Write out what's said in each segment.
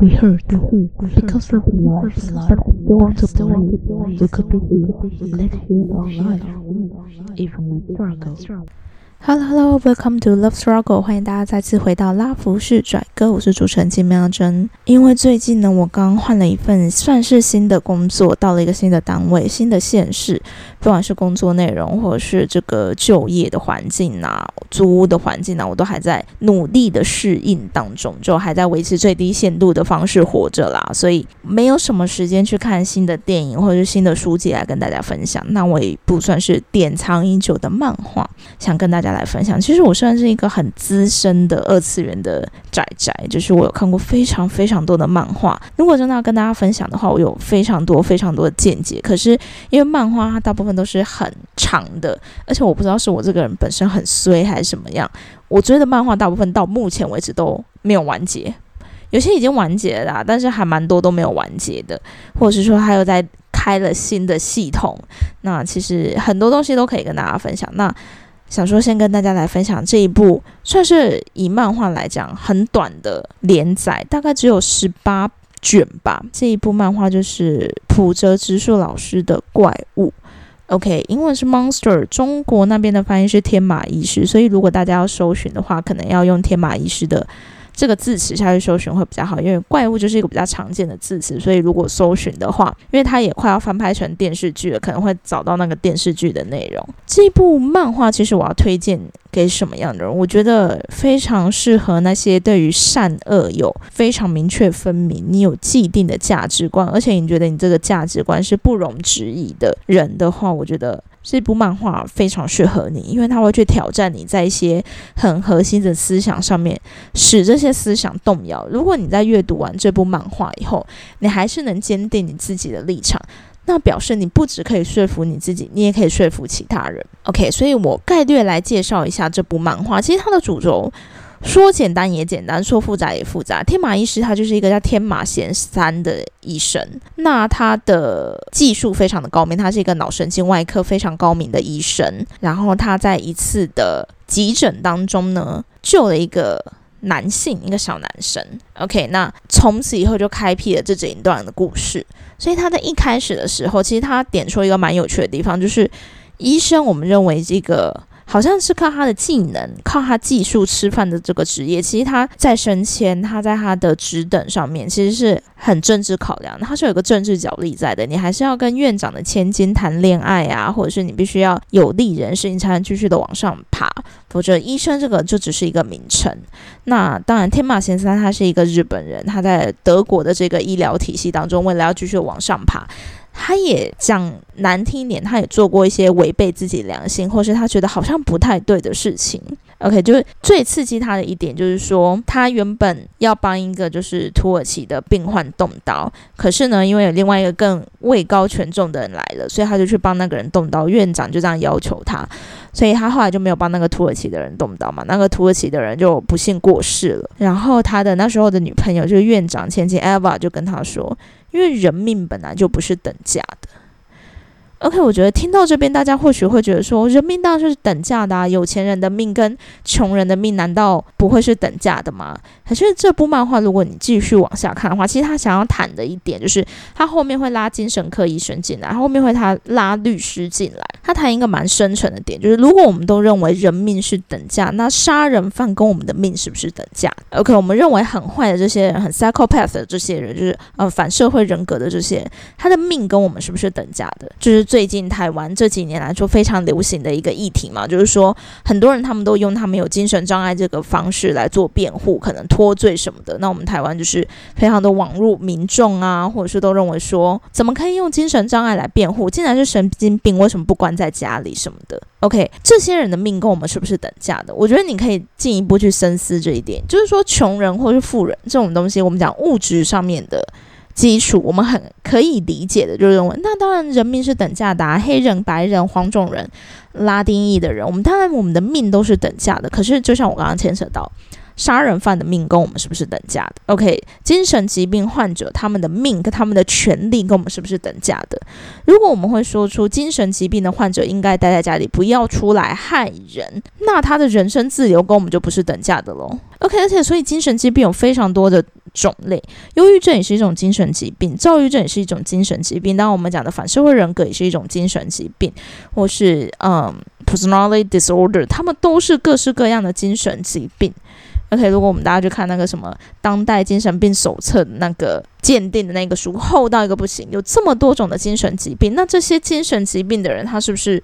We hurt. Because of love, but still want to believe. we could be here, live here our life, even when struggle. Hello Hello Welcome to Love Struggle，欢迎大家再次回到拉弗式拽哥，我是主持人金妙珍。因为最近呢，我刚换了一份算是新的工作，到了一个新的单位、新的县市，不管是工作内容或者是这个就业的环境啊、租屋的环境啊，我都还在努力的适应当中，就还在维持最低限度的方式活着啦，所以没有什么时间去看新的电影或者是新的书籍来跟大家分享。那我也不算是典藏已久的漫画，想跟大家。来分享，其实我算是一个很资深的二次元的宅宅，就是我有看过非常非常多的漫画。如果真的要跟大家分享的话，我有非常多非常多的见解。可是因为漫画它大部分都是很长的，而且我不知道是我这个人本身很衰还是什么样，我追的漫画大部分到目前为止都没有完结，有些已经完结了，但是还蛮多都没有完结的，或者是说还有在开了新的系统。那其实很多东西都可以跟大家分享。那想说先跟大家来分享这一部，算是以漫画来讲很短的连载，大概只有十八卷吧。这一部漫画就是浦泽直树老师的怪物，OK，英文是 Monster，中国那边的翻译是天马医师，所以如果大家要搜寻的话，可能要用天马医师的。这个字词下去搜寻会比较好，因为怪物就是一个比较常见的字词，所以如果搜寻的话，因为它也快要翻拍成电视剧了，可能会找到那个电视剧的内容。这部漫画其实我要推荐给什么样的人？我觉得非常适合那些对于善恶有非常明确分明，你有既定的价值观，而且你觉得你这个价值观是不容置疑的人的话，我觉得。这部漫画非常适合你，因为它会去挑战你在一些很核心的思想上面，使这些思想动摇。如果你在阅读完这部漫画以后，你还是能坚定你自己的立场，那表示你不只可以说服你自己，你也可以说服其他人。OK，所以我概略来介绍一下这部漫画。其实它的主轴。说简单也简单，说复杂也复杂。天马医师他就是一个叫天马贤三的医生，那他的技术非常的高明，他是一个脑神经外科非常高明的医生。然后他在一次的急诊当中呢，救了一个男性，一个小男生。OK，那从此以后就开辟了这整一段的故事。所以他在一开始的时候，其实他点出一个蛮有趣的地方，就是医生，我们认为这个。好像是靠他的技能、靠他技术吃饭的这个职业，其实他在升迁，他在他的职等上面，其实是很政治考量，他是有个政治角力在的。你还是要跟院长的千金谈恋爱啊，或者是你必须要有利人士，你才能继续的往上爬。否则，医生这个就只是一个名称。那当然，天马先生他是一个日本人，他在德国的这个医疗体系当中，为了要继续往上爬。他也讲难听一点，他也做过一些违背自己良心，或是他觉得好像不太对的事情。OK，就是最刺激他的一点，就是说他原本要帮一个就是土耳其的病患动刀，可是呢，因为有另外一个更位高权重的人来了，所以他就去帮那个人动刀。院长就这样要求他，所以他后来就没有帮那个土耳其的人动刀嘛。那个土耳其的人就不幸过世了。然后他的那时候的女朋友就是院长前妻 Eva 就跟他说。因为人命本来就不是等价的。OK，我觉得听到这边，大家或许会觉得说，人命当然就是等价的啊，有钱人的命跟穷人的命难道不会是等价的吗？可是这部漫画，如果你继续往下看的话，其实他想要谈的一点就是，他后面会拉精神科医生进来，后面会他拉律师进来，他谈一个蛮深沉的点，就是如果我们都认为人命是等价，那杀人犯跟我们的命是不是等价？OK，我们认为很坏的这些人，很 psychopath 的这些人，就是呃反社会人格的这些，他的命跟我们是不是等价的？就是。最近台湾这几年来说非常流行的一个议题嘛，就是说很多人他们都用他们有精神障碍这个方式来做辩护，可能脱罪什么的。那我们台湾就是非常的网络民众啊，或者是都认为说，怎么可以用精神障碍来辩护？竟然是神经病，为什么不关在家里什么的？OK，这些人的命跟我们是不是等价的？我觉得你可以进一步去深思这一点，就是说穷人或是富人这种东西，我们讲物质上面的。基础我们很可以理解的，就认为那当然人命是等价的，啊黑人、白人、黄种人、拉丁裔的人，我们当然我们的命都是等价的。可是就像我刚刚牵扯到。杀人犯的命跟我们是不是等价的？OK，精神疾病患者他们的命跟他们的权利跟我们是不是等价的？如果我们会说出精神疾病的患者应该待在家里，不要出来害人，那他的人身自由跟我们就不是等价的喽。OK，而且所以精神疾病有非常多的种类，忧郁症也是一种精神疾病，躁郁症也是一种精神疾病。当，我们讲的反社会人格也是一种精神疾病，或是嗯，personality disorder，他们都是各式各样的精神疾病。OK，如果我们大家去看那个什么当代精神病手册那个鉴定的那个书，厚到一个不行，有这么多种的精神疾病，那这些精神疾病的人，他是不是？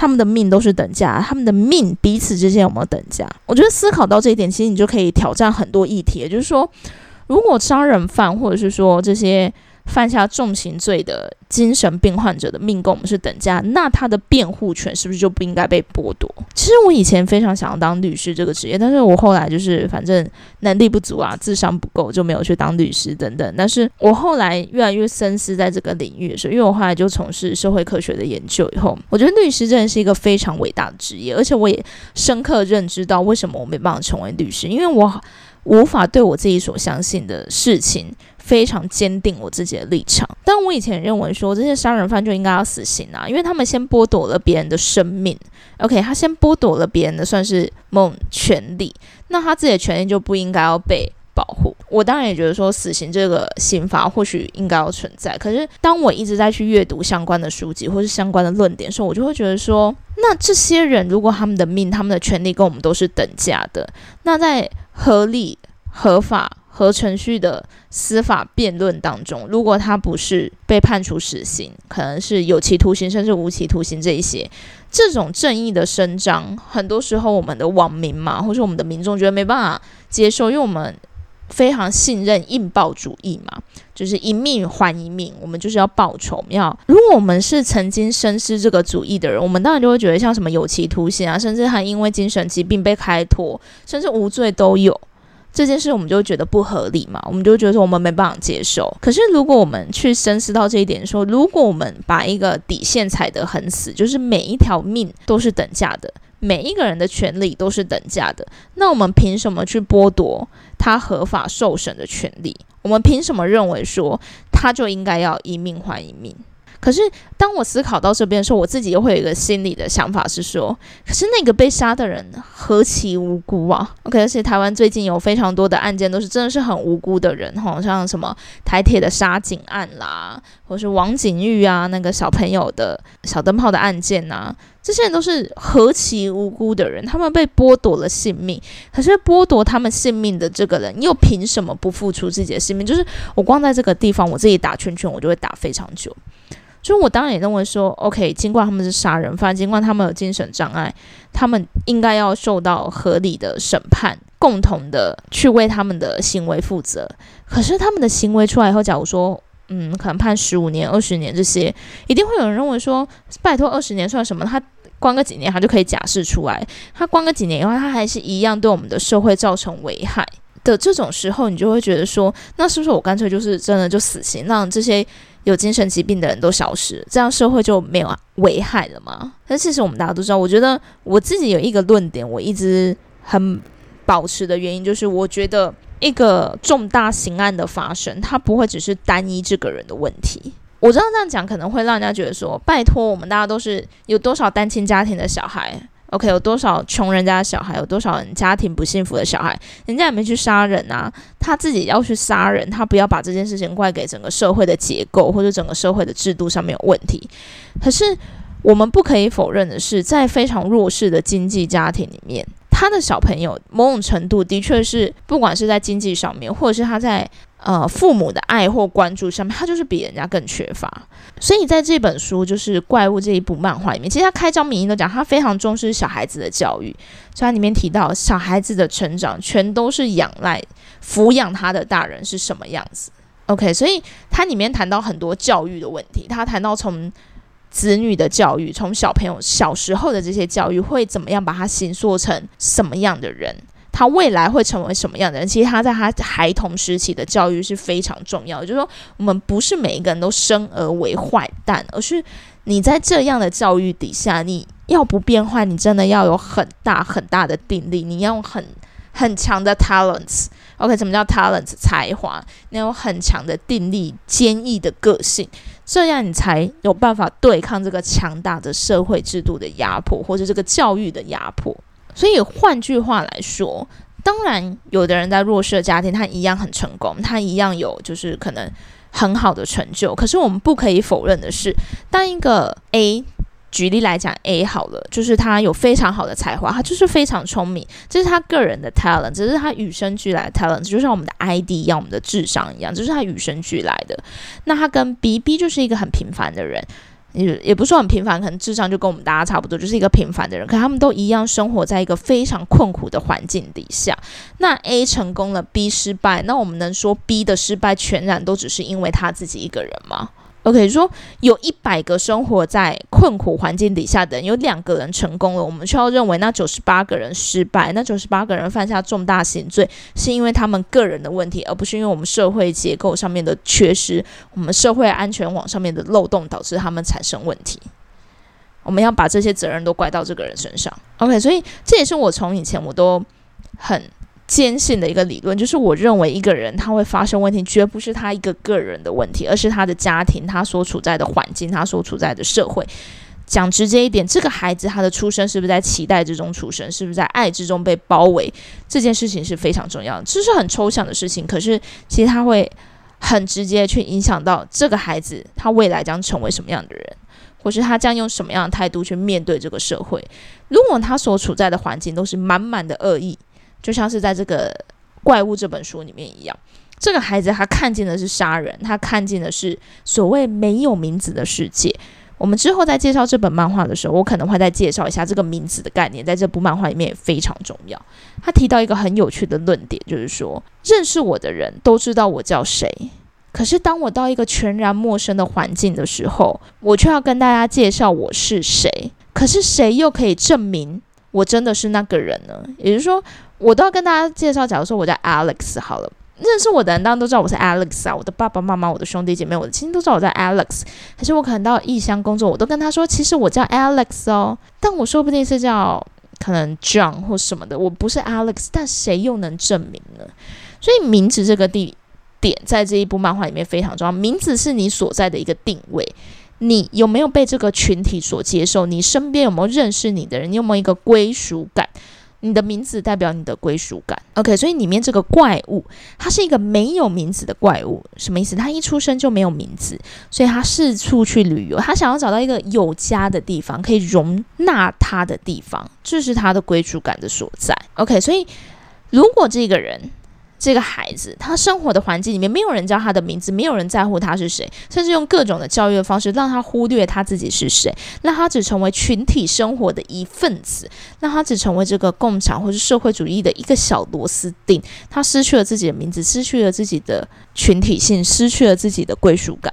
他们的命都是等价，他们的命彼此之间有没有等价？我觉得思考到这一点，其实你就可以挑战很多议题。也就是说，如果杀人犯或者是说这些犯下重刑罪的精神病患者的命跟我们是等价，那他的辩护权是不是就不应该被剥夺？其实我以前非常想要当律师这个职业，但是我后来就是反正能力不足啊，智商不够，就没有去当律师等等。但是我后来越来越深思在这个领域的时候，因为我后来就从事社会科学的研究以后，我觉得律师真的是一个非常伟大的职业，而且我也深刻认知到为什么我没办法成为律师，因为我无法对我自己所相信的事情。非常坚定我自己的立场，但我以前认为说这些杀人犯就应该要死刑啊，因为他们先剥夺了别人的生命，OK，他先剥夺了别人的算是某权利，那他自己的权利就不应该要被保护。我当然也觉得说死刑这个刑罚或许应该要存在，可是当我一直在去阅读相关的书籍或是相关的论点的时候，我就会觉得说，那这些人如果他们的命、他们的权利跟我们都是等价的，那在合理合法。和程序的司法辩论当中，如果他不是被判处死刑，可能是有期徒刑甚至无期徒刑这一些，这种正义的伸张，很多时候我们的网民嘛，或是我们的民众觉得没办法接受，因为我们非常信任硬报主义嘛，就是一命还一命，我们就是要报仇。要如果我们是曾经深思这个主义的人，我们当然就会觉得像什么有期徒刑啊，甚至还因为精神疾病被开脱，甚至无罪都有。这件事我们就觉得不合理嘛，我们就觉得说我们没办法接受。可是如果我们去深思到这一点，说如果我们把一个底线踩得很死，就是每一条命都是等价的，每一个人的权利都是等价的，那我们凭什么去剥夺他合法受审的权利？我们凭什么认为说他就应该要一命换一命？可是，当我思考到这边的时候，我自己又会有一个心理的想法是说：，可是那个被杀的人何其无辜啊！OK，而且台湾最近有非常多的案件，都是真的是很无辜的人，好，像什么台铁的杀警案啦，或是王景玉啊，那个小朋友的小灯泡的案件呐，这些人都是何其无辜的人，他们被剥夺了性命，可是剥夺他们性命的这个人，又凭什么不付出自己的性命？就是我光在这个地方，我自己打圈圈，我就会打非常久。所以，我当然也认为说，OK，尽管他们是杀人犯，尽管他们有精神障碍，他们应该要受到合理的审判，共同的去为他们的行为负责。可是，他们的行为出来以后，假如说，嗯，可能判十五年、二十年这些，一定会有人认为说，拜托，二十年算什么？他关个几年，他就可以假释出来。他关个几年以后，他还是一样对我们的社会造成危害的这种时候，你就会觉得说，那是不是我干脆就是真的就死刑，让这些？有精神疾病的人都消失，这样社会就没有危害了吗？但其实我们大家都知道，我觉得我自己有一个论点，我一直很保持的原因就是，我觉得一个重大刑案的发生，它不会只是单一这个人的问题。我知道这样讲可能会让人家觉得说，拜托，我们大家都是有多少单亲家庭的小孩。OK，有多少穷人家的小孩，有多少人家庭不幸福的小孩，人家也没去杀人啊，他自己要去杀人，他不要把这件事情怪给整个社会的结构或者整个社会的制度上面有问题。可是我们不可以否认的是，在非常弱势的经济家庭里面，他的小朋友某种程度的确是，不管是在经济上面，或者是他在。呃，父母的爱或关注上面，他就是比人家更缺乏。所以在这本书就是《怪物》这一部漫画里面，其实他开张名义都讲，他非常重视小孩子的教育。所以他里面提到，小孩子的成长全都是仰赖抚养他的大人是什么样子。OK，所以他里面谈到很多教育的问题，他谈到从子女的教育，从小朋友小时候的这些教育会怎么样把他形塑成什么样的人。他未来会成为什么样的人？其实他在他孩童时期的教育是非常重要的。就是说，我们不是每一个人都生而为坏蛋，而是你在这样的教育底下，你要不变坏，你真的要有很大很大的定力，你要很很强的 talents。OK，什么叫 talent 才华，你有很强的定力、坚毅的个性，这样你才有办法对抗这个强大的社会制度的压迫，或者这个教育的压迫。所以换句话来说，当然有的人在弱势的家庭，他一样很成功，他一样有就是可能很好的成就。可是我们不可以否认的是，当一个 A。举例来讲，A 好了，就是他有非常好的才华，他就是非常聪明，这是他个人的 talent，只是他与生俱来的 talent，就像我们的 ID 一样，我们的智商一样，这是他与生俱来的。那他跟 B，B 就是一个很平凡的人，也也不是说很平凡，可能智商就跟我们大家差不多，就是一个平凡的人，可他们都一样生活在一个非常困苦的环境底下。那 A 成功了，B 失败，那我们能说 B 的失败全然都只是因为他自己一个人吗？OK，说有一百个生活在困苦环境底下的人，有两个人成功了，我们需要认为那九十八个人失败，那九十八个人犯下重大刑罪，是因为他们个人的问题，而不是因为我们社会结构上面的缺失，我们社会安全网上面的漏洞导致他们产生问题。我们要把这些责任都怪到这个人身上。OK，所以这也是我从以前我都很。坚信的一个理论，就是我认为一个人他会发生问题，绝不是他一个个人的问题，而是他的家庭、他所处在的环境、他所处在的社会。讲直接一点，这个孩子他的出生是不是在期待之中出生，是不是在爱之中被包围，这件事情是非常重要的。这是很抽象的事情，可是其实他会很直接去影响到这个孩子他未来将成为什么样的人，或是他将用什么样的态度去面对这个社会。如果他所处在的环境都是满满的恶意。就像是在这个怪物这本书里面一样，这个孩子他看见的是杀人，他看见的是所谓没有名字的世界。我们之后在介绍这本漫画的时候，我可能会再介绍一下这个名字的概念，在这部漫画里面也非常重要。他提到一个很有趣的论点，就是说认识我的人都知道我叫谁，可是当我到一个全然陌生的环境的时候，我却要跟大家介绍我是谁。可是谁又可以证明我真的是那个人呢？也就是说。我都要跟大家介绍，假如说我叫 Alex 好了，认识我的人当然都知道我是 Alex 啊，我的爸爸妈妈、我的兄弟姐妹、我的亲戚都知道我叫 Alex。可是我可能到异乡工作，我都跟他说，其实我叫 Alex 哦，但我说不定是叫可能 John 或什么的，我不是 Alex，但谁又能证明呢？所以名字这个地点在这一部漫画里面非常重要，名字是你所在的一个定位，你有没有被这个群体所接受？你身边有没有认识你的人？你有没有一个归属感？你的名字代表你的归属感，OK？所以里面这个怪物，它是一个没有名字的怪物，什么意思？它一出生就没有名字，所以它四处去旅游，他想要找到一个有家的地方，可以容纳他的地方，这是他的归属感的所在，OK？所以如果这个人。这个孩子，他生活的环境里面没有人叫他的名字，没有人在乎他是谁，甚至用各种的教育的方式让他忽略他自己是谁，让他只成为群体生活的一份子，让他只成为这个共产或是社会主义的一个小螺丝钉。他失去了自己的名字，失去了自己的群体性，失去了自己的归属感。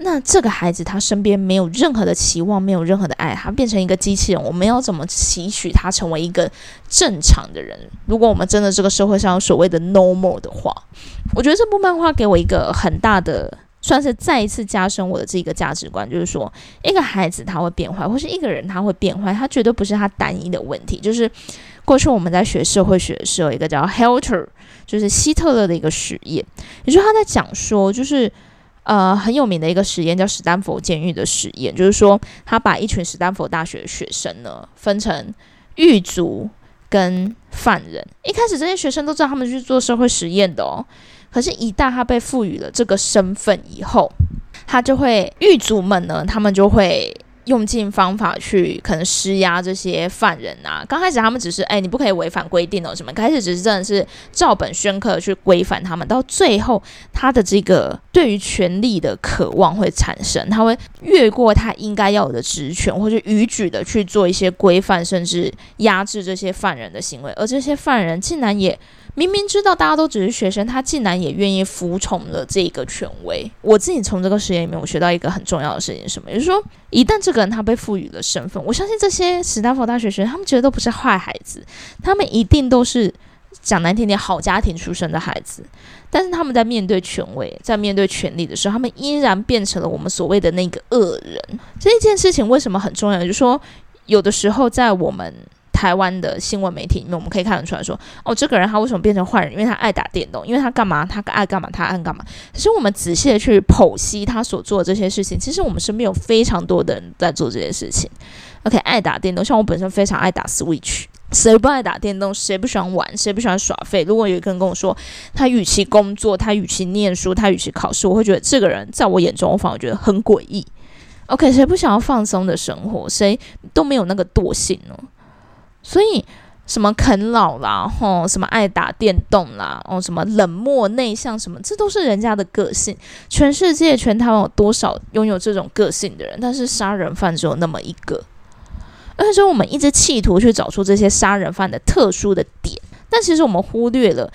那这个孩子他身边没有任何的期望，没有任何的爱，他变成一个机器人。我们要怎么期许他成为一个正常的人？如果我们真的这个社会上有所谓的 normal 的话，我觉得这部漫画给我一个很大的，算是再一次加深我的这个价值观，就是说，一个孩子他会变坏，或是一个人他会变坏，他绝对不是他单一的问题。就是过去我们在学社会学的时候，一个叫 Helter，就是希特勒的一个实验，也就是他在讲说，就是。呃，很有名的一个实验叫史丹佛监狱的实验，就是说他把一群史丹佛大学的学生呢分成狱卒跟犯人。一开始这些学生都知道他们去做社会实验的哦，可是，一旦他被赋予了这个身份以后，他就会狱卒们呢，他们就会。用尽方法去可能施压这些犯人啊！刚开始他们只是哎，你不可以违反规定哦，什么？开始只是真的是照本宣科去规范他们，到最后他的这个对于权力的渴望会产生，他会越过他应该要有的职权，或者逾矩的去做一些规范，甚至压制这些犯人的行为，而这些犯人竟然也。明明知道大家都只是学生，他竟然也愿意服从了这个权威。我自己从这个实验里面，我学到一个很重要的事情，什么？也就是说，一旦这个人他被赋予了身份，我相信这些史丹佛大学学生，他们绝对都不是坏孩子，他们一定都是讲难听点，好家庭出身的孩子。但是他们在面对权威，在面对权力的时候，他们依然变成了我们所谓的那个恶人。这件事情为什么很重要？就是说，有的时候在我们。台湾的新闻媒体里面，我们可以看得出来说，哦，这个人他为什么变成坏人？因为他爱打电动，因为他干嘛？他爱干嘛？他爱干嘛？可是我们仔细的去剖析他所做的这些事情，其实我们身边有非常多的人在做这些事情。OK，爱打电动，像我本身非常爱打 Switch，谁不爱打电动？谁不喜欢玩？谁不喜欢耍废？如果有一个人跟我说，他与其工作，他与其念书，他与其考试，我会觉得这个人在我眼中，我反而觉得很诡异。OK，谁不想要放松的生活？谁都没有那个惰性哦？所以什么啃老啦，吼，什么爱打电动啦，哦，什么冷漠内向，什么，这都是人家的个性。全世界全台湾有多少拥有这种个性的人？但是杀人犯只有那么一个。而且我们一直企图去找出这些杀人犯的特殊的点。但其实我们忽略了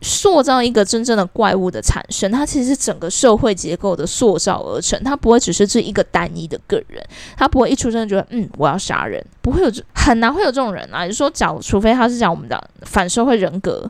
塑造一个真正的怪物的产生，它其实是整个社会结构的塑造而成。它不会只是这一个单一的个人，他不会一出生就觉得嗯我要杀人，不会有这很难会有这种人啊。就说讲，除非他是讲我们的反社会人格，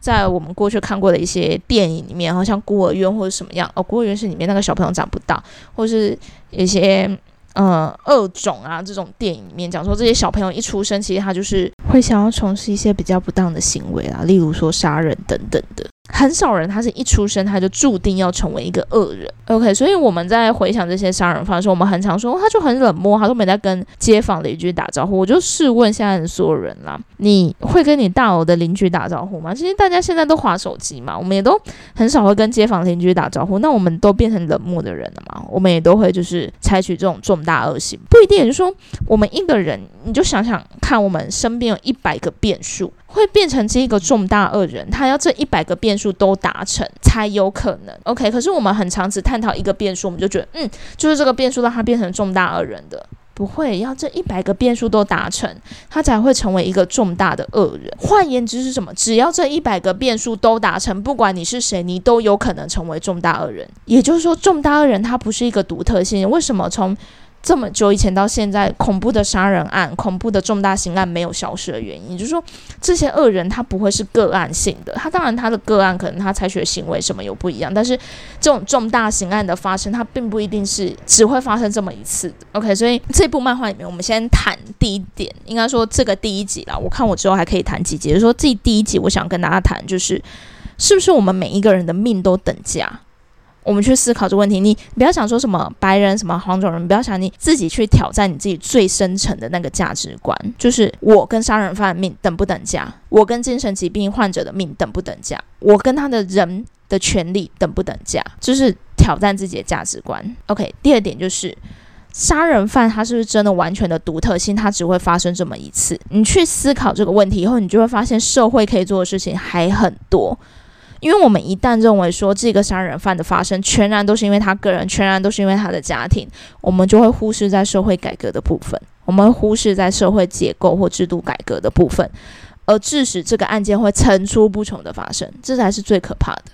在我们过去看过的一些电影里面，好像孤儿院或者什么样哦，孤儿院是里面那个小朋友长不大，或是一些。呃，恶种啊，这种电影里面讲说，这些小朋友一出生，其实他就是会想要从事一些比较不当的行为啊，例如说杀人等等的。很少人，他是一出生他就注定要成为一个恶人。OK，所以我们在回想这些杀人犯的时候，我们很常说他就很冷漠，他都没在跟街坊邻居打招呼。我就试问现在的所有人啦，你会跟你大楼的邻居打招呼吗？其实大家现在都划手机嘛，我们也都很少会跟街坊邻居打招呼。那我们都变成冷漠的人了嘛？我们也都会就是采取这种重大恶行，不一定。也就是说，我们一个人，你就想想看，我们身边有一百个变数。会变成这一个重大恶人，他要这一百个变数都达成才有可能。OK，可是我们很常只探讨一个变数，我们就觉得，嗯，就是这个变数让他变成重大恶人的，不会要这一百个变数都达成，他才会成为一个重大的恶人。换言之是什么？只要这一百个变数都达成，不管你是谁，你都有可能成为重大恶人。也就是说，重大恶人他不是一个独特性。为什么从这么久以前到现在，恐怖的杀人案、恐怖的重大刑案没有消失的原因，就是说这些恶人他不会是个案性的。他当然他的个案可能他采取的行为什么有不一样，但是这种重大刑案的发生，它并不一定是只会发生这么一次。OK，所以这部漫画里面，我们先谈第一点，应该说这个第一集啦。我看我之后还可以谈几集，就是说这第一集我想跟大家谈，就是是不是我们每一个人的命都等价。我们去思考这个问题，你不要想说什么白人什么黄种人，不要想你自己去挑战你自己最深层的那个价值观，就是我跟杀人犯的命等不等价，我跟精神疾病患者的命等不等价，我跟他的人的权利等不等价，就是挑战自己的价值观。OK，第二点就是杀人犯他是不是真的完全的独特性，他只会发生这么一次？你去思考这个问题以后，你就会发现社会可以做的事情还很多。因为我们一旦认为说这个杀人犯的发生全然都是因为他个人，全然都是因为他的家庭，我们就会忽视在社会改革的部分，我们忽视在社会结构或制度改革的部分，而致使这个案件会层出不穷的发生，这才是最可怕的。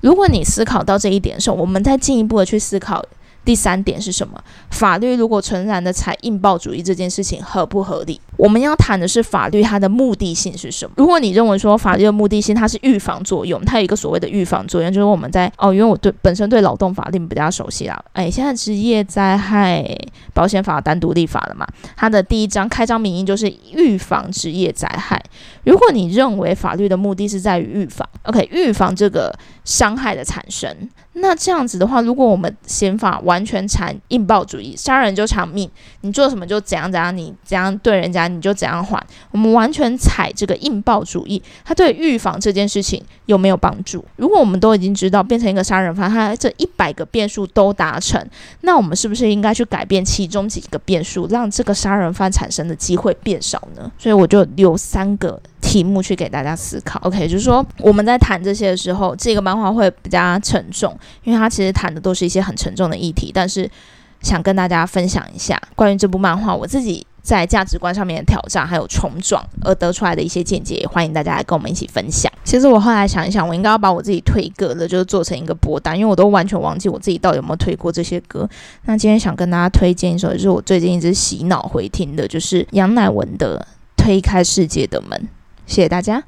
如果你思考到这一点的时候，我们再进一步的去思考。第三点是什么？法律如果纯然的采印报主义这件事情合不合理？我们要谈的是法律它的目的性是什么？如果你认为说法律的目的性它是预防作用，它有一个所谓的预防作用，就是我们在哦，因为我对本身对劳动法令比较熟悉啦。哎，现在职业灾害保险法单独立法了嘛？它的第一章开章明义就是预防职业灾害。如果你认为法律的目的是在于预防，OK，预防这个伤害的产生。那这样子的话，如果我们刑法完全采硬报主义，杀人就偿命，你做什么就怎样怎样，你怎样对人家你就怎样还。我们完全采这个硬报主义，它对预防这件事情有没有帮助？如果我们都已经知道变成一个杀人犯，他这一百个变数都达成，那我们是不是应该去改变其中几个变数，让这个杀人犯产生的机会变少呢？所以我就留三个。题目去给大家思考，OK，就是说我们在谈这些的时候，这个漫画会比较沉重，因为它其实谈的都是一些很沉重的议题。但是想跟大家分享一下关于这部漫画，我自己在价值观上面的挑战还有冲撞而得出来的一些见解，也欢迎大家来跟我们一起分享。其实我后来想一想，我应该要把我自己推歌的，就是做成一个播单，因为我都完全忘记我自己到底有没有推过这些歌。那今天想跟大家推荐一首，就是我最近一直洗脑回听的，就是杨乃文的《推开世界的门》。谢谢大家。